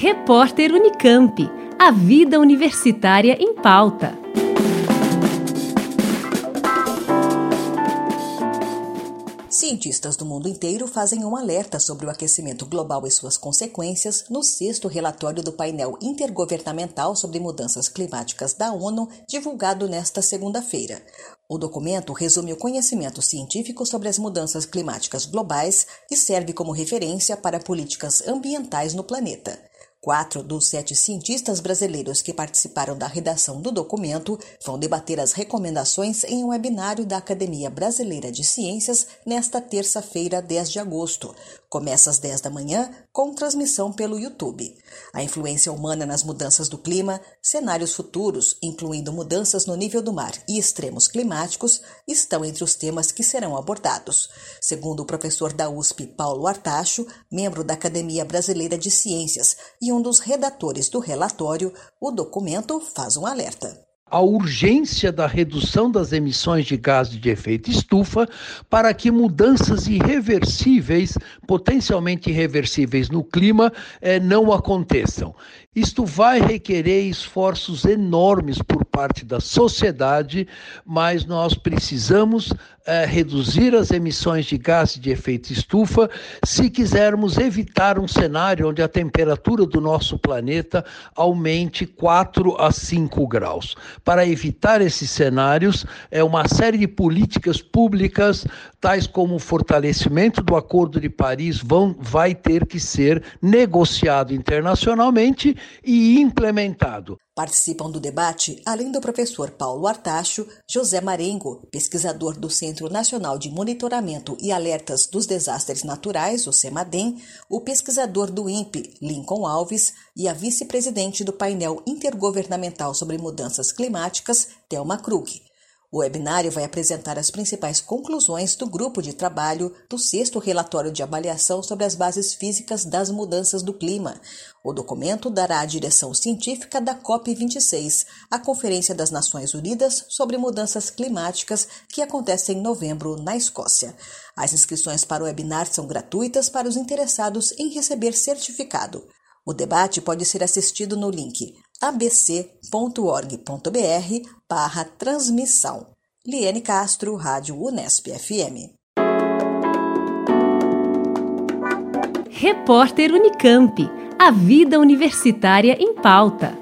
Repórter Unicamp. A vida universitária em pauta. Cientistas do mundo inteiro fazem um alerta sobre o aquecimento global e suas consequências no sexto relatório do painel intergovernamental sobre mudanças climáticas da ONU, divulgado nesta segunda-feira. O documento resume o conhecimento científico sobre as mudanças climáticas globais e serve como referência para políticas ambientais no planeta. Quatro dos sete cientistas brasileiros que participaram da redação do documento vão debater as recomendações em um webinário da Academia Brasileira de Ciências nesta terça-feira, 10 de agosto. Começa às 10 da manhã, com transmissão pelo YouTube. A influência humana nas mudanças do clima, cenários futuros, incluindo mudanças no nível do mar e extremos climáticos, estão entre os temas que serão abordados. Segundo o professor da USP, Paulo Artacho, membro da Academia Brasileira de Ciências e um dos redatores do relatório, o documento faz um alerta a urgência da redução das emissões de gases de efeito estufa para que mudanças irreversíveis, potencialmente irreversíveis no clima, eh, não aconteçam. Isto vai requerer esforços enormes por parte da sociedade, mas nós precisamos eh, reduzir as emissões de gases de efeito estufa se quisermos evitar um cenário onde a temperatura do nosso planeta aumente 4 a 5 graus. Para evitar esses cenários, é uma série de políticas públicas, tais como o fortalecimento do Acordo de Paris, vão, vai ter que ser negociado internacionalmente e implementado. Participam do debate, além do professor Paulo Artacho, José Marengo, pesquisador do Centro Nacional de Monitoramento e Alertas dos Desastres Naturais, o CEMADEM, o pesquisador do INPE, Lincoln Alves, e a vice-presidente do painel intergovernamental sobre mudanças climáticas, Thelma Krug. O webinário vai apresentar as principais conclusões do grupo de trabalho do sexto relatório de avaliação sobre as bases físicas das mudanças do clima. O documento dará a direção científica da COP26, a Conferência das Nações Unidas sobre Mudanças Climáticas, que acontece em novembro na Escócia. As inscrições para o webinar são gratuitas para os interessados em receber certificado. O debate pode ser assistido no link abc.org.br barra transmissão. Liane Castro, Rádio Unesp FM. Repórter Unicamp. A vida universitária em pauta.